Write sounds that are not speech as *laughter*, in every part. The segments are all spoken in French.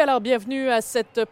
Alors bienvenue à,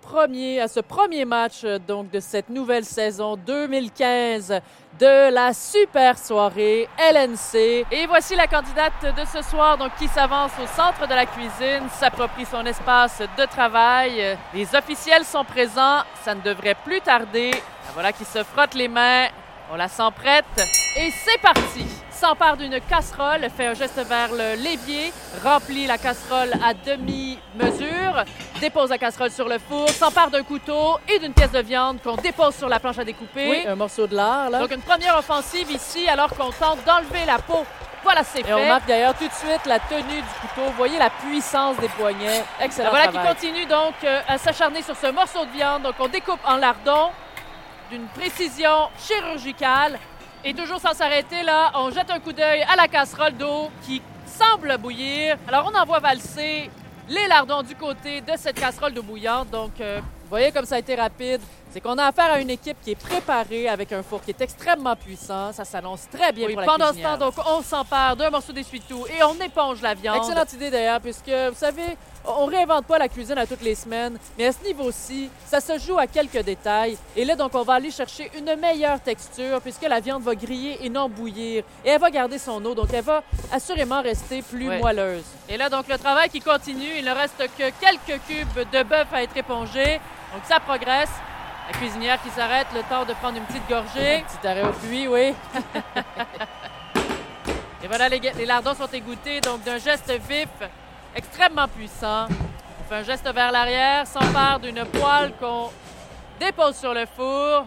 premier, à ce premier match euh, donc, de cette nouvelle saison 2015 de la super soirée LNC. Et voici la candidate de ce soir donc, qui s'avance au centre de la cuisine, s'approprie son espace de travail. Les officiels sont présents, ça ne devrait plus tarder. La voilà qui se frotte les mains, on la sent prête et c'est parti! S'empare d'une casserole, fait un geste vers l'évier, remplit la casserole à demi-mesure, dépose la casserole sur le four, s'empare d'un couteau et d'une pièce de viande qu'on dépose sur la planche à découper. Oui, un morceau de lard, là. Donc une première offensive ici alors qu'on tente d'enlever la peau. Voilà, c'est fait. Et on marque d'ailleurs tout de suite la tenue du couteau. Vous voyez la puissance des poignets. Excellent. voilà qui continue donc euh, à s'acharner sur ce morceau de viande. Donc on découpe en lardons d'une précision chirurgicale. Et toujours sans s'arrêter, là, on jette un coup d'œil à la casserole d'eau qui semble bouillir. Alors, on envoie valser les lardons du côté de cette casserole d'eau bouillante. Donc, euh, vous voyez comme ça a été rapide. C'est qu'on a affaire à une équipe qui est préparée avec un four qui est extrêmement puissant. Ça s'annonce très bien pour la Pendant ce temps, donc, on s'empare d'un morceau d'essuie-tout et on éponge la viande. Excellente idée d'ailleurs, puisque, vous savez, on réinvente pas la cuisine à toutes les semaines, mais à ce niveau-ci, ça se joue à quelques détails. Et là, donc, on va aller chercher une meilleure texture puisque la viande va griller et non bouillir. Et elle va garder son eau, donc elle va assurément rester plus moelleuse. Et là, donc, le travail qui continue. Il ne reste que quelques cubes de bœuf à être épongés. Donc, ça progresse. La cuisinière qui s'arrête, le temps de prendre une petite gorgée. Petit arrêt au puits, oui. *laughs* et voilà, les, les lardons sont égouttés, donc d'un geste vif, extrêmement puissant. On fait un geste vers l'arrière, s'empare d'une poêle qu'on dépose sur le four,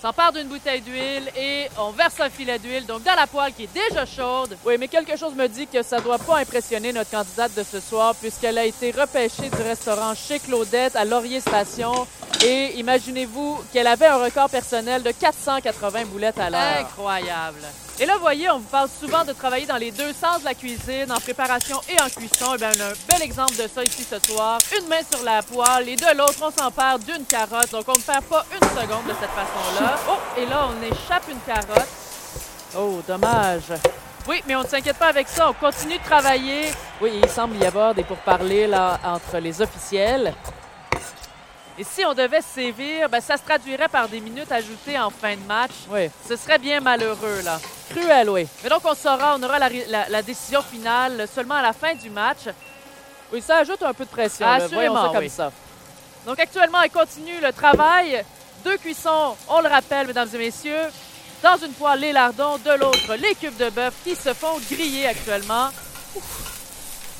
s'empare d'une bouteille d'huile et on verse un filet d'huile, donc dans la poêle qui est déjà chaude. Oui, mais quelque chose me dit que ça doit pas impressionner notre candidate de ce soir puisqu'elle a été repêchée du restaurant chez Claudette à Laurier Station. Et imaginez-vous qu'elle avait un record personnel de 480 boulettes à l'heure. Incroyable. Et là, vous voyez, on vous parle souvent de travailler dans les deux sens de la cuisine, en préparation et en cuisson. Et eh bien, on a un bel exemple de ça ici ce soir. Une main sur la poêle et de l'autre, on s'empare d'une carotte. Donc, on ne perd pas une seconde de cette façon-là. Oh, et là, on échappe une carotte. Oh, dommage. Oui, mais on ne s'inquiète pas avec ça. On continue de travailler. Oui, il semble y avoir des pourparlers là, entre les officiels. Et si on devait sévir, ben, ça se traduirait par des minutes ajoutées en fin de match. Oui. Ce serait bien malheureux, là. Cruel, oui. Mais donc, on saura, on aura la, décision finale seulement à la fin du match. Oui, ça ajoute un peu de pression. Assurément, comme ça. Donc, actuellement, elle continue le travail. Deux cuissons, on le rappelle, mesdames et messieurs. Dans une poêle, les lardons. De l'autre, les cubes de bœuf qui se font griller actuellement.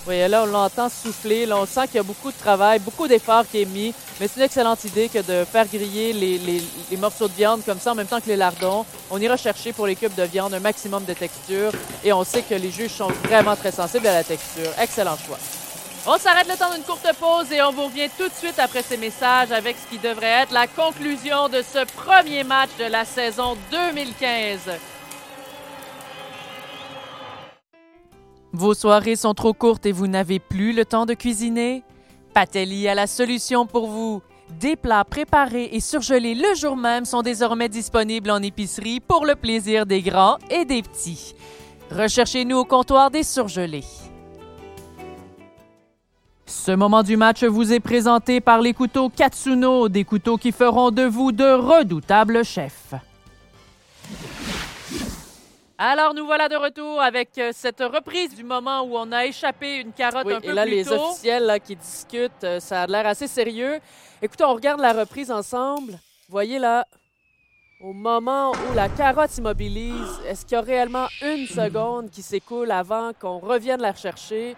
Oui, là, on l'entend souffler. Là, on sent qu'il y a beaucoup de travail, beaucoup d'efforts qui est mis. Mais c'est une excellente idée que de faire griller les, les, morceaux de viande comme ça en même temps que les lardons. On ira chercher pour les cubes de viande un maximum de texture. Et on sait que les juges sont vraiment très sensibles à la texture. Excellent choix. On s'arrête le temps d'une courte pause et on vous revient tout de suite après ces messages avec ce qui devrait être la conclusion de ce premier match de la saison 2015. Vos soirées sont trop courtes et vous n'avez plus le temps de cuisiner? Patelli a la solution pour vous. Des plats préparés et surgelés le jour même sont désormais disponibles en épicerie pour le plaisir des grands et des petits. Recherchez-nous au comptoir des surgelés. Ce moment du match vous est présenté par les couteaux Katsuno, des couteaux qui feront de vous de redoutables chefs. Alors, nous voilà de retour avec euh, cette reprise du moment où on a échappé une carotte un peu et là, les officiels là, qui discutent, euh, ça a l'air assez sérieux. Écoutez, on regarde la reprise ensemble. Vous voyez là, au moment où la carotte s'immobilise, est-ce qu'il y a réellement une seconde qui s'écoule avant qu'on revienne la rechercher?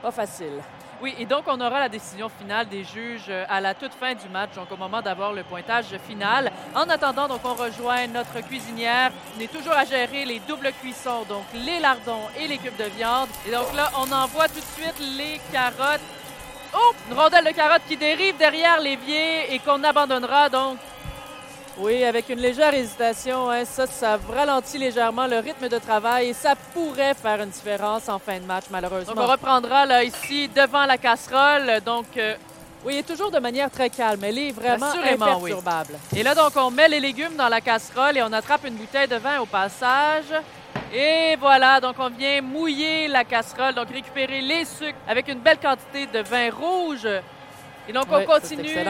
Pas facile. Oui, et donc on aura la décision finale des juges euh, à la toute fin du match, donc au moment d'avoir le pointage final. En attendant, donc on rejoint notre cuisinière. On est toujours à gérer les doubles cuissons, donc les lardons et les cubes de viande. Et donc là, on envoie tout de suite les carottes. Oh, une rondelle de carottes qui dérive derrière l'évier et qu'on abandonnera donc oui, avec une légère hésitation, hein, ça, ça ralentit légèrement le rythme de travail et ça pourrait faire une différence en fin de match, malheureusement. Donc, on reprendra là, ici devant la casserole. Donc, euh, oui, toujours de manière très calme. Elle est vraiment imperturbable. Et là, donc, on met les légumes dans la casserole et on attrape une bouteille de vin au passage. Et voilà, donc on vient mouiller la casserole, donc récupérer les sucres avec une belle quantité de vin rouge Et donc, on continue.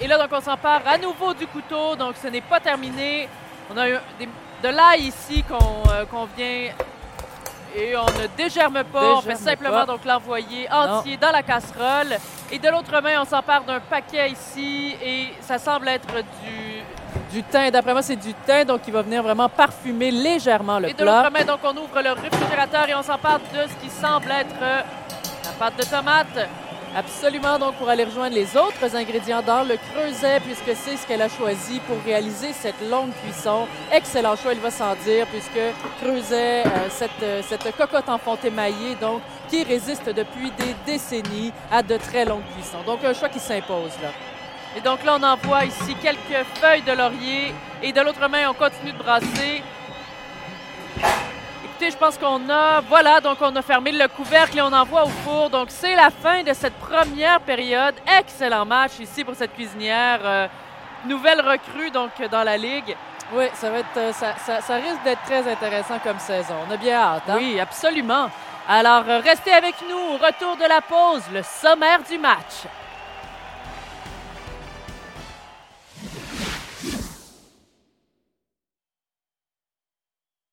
Et là, donc, on s'empare à nouveau du couteau. Donc, ce n'est pas terminé. On a de l'ail ici euh, qu'on vient et on ne dégerme pas. on fait simplement donc l'envoyer entier dans la casserole. Et de l'autre main, on s'empare d'un paquet ici et ça semble être du du thym. D'après moi, c'est du thym, donc il va venir vraiment parfumer légèrement le plat. Et de l'autre main, donc on ouvre le réfrigérateur et on s'empare de ce qui semble être la pâte de tomate. Absolument, donc pour aller rejoindre les autres ingrédients dans le creuset, puisque c'est ce qu'elle a choisi pour réaliser cette longue cuisson. Excellent choix, il va sans dire, puisque creuset, euh, cette, euh, cette cocotte en fonte émaillée, donc, qui résiste depuis des décennies à de très longues cuissons. Donc, un choix qui s'impose là. Et donc là, on envoie ici quelques feuilles de laurier. Et de l'autre main, on continue de brasser je pense qu'on a... Voilà, donc on a fermé le couvercle et on envoie au four. Donc, c'est la fin de cette première période. Excellent match ici pour cette cuisinière. Euh, nouvelle recrue, donc, dans la Ligue. Oui, ça va être... Euh, ça, ça, risque d'être très intéressant comme saison. On a bien hâte, hein? Oui, absolument. Alors, euh, restez avec nous. Au retour de la pause, le sommaire du match.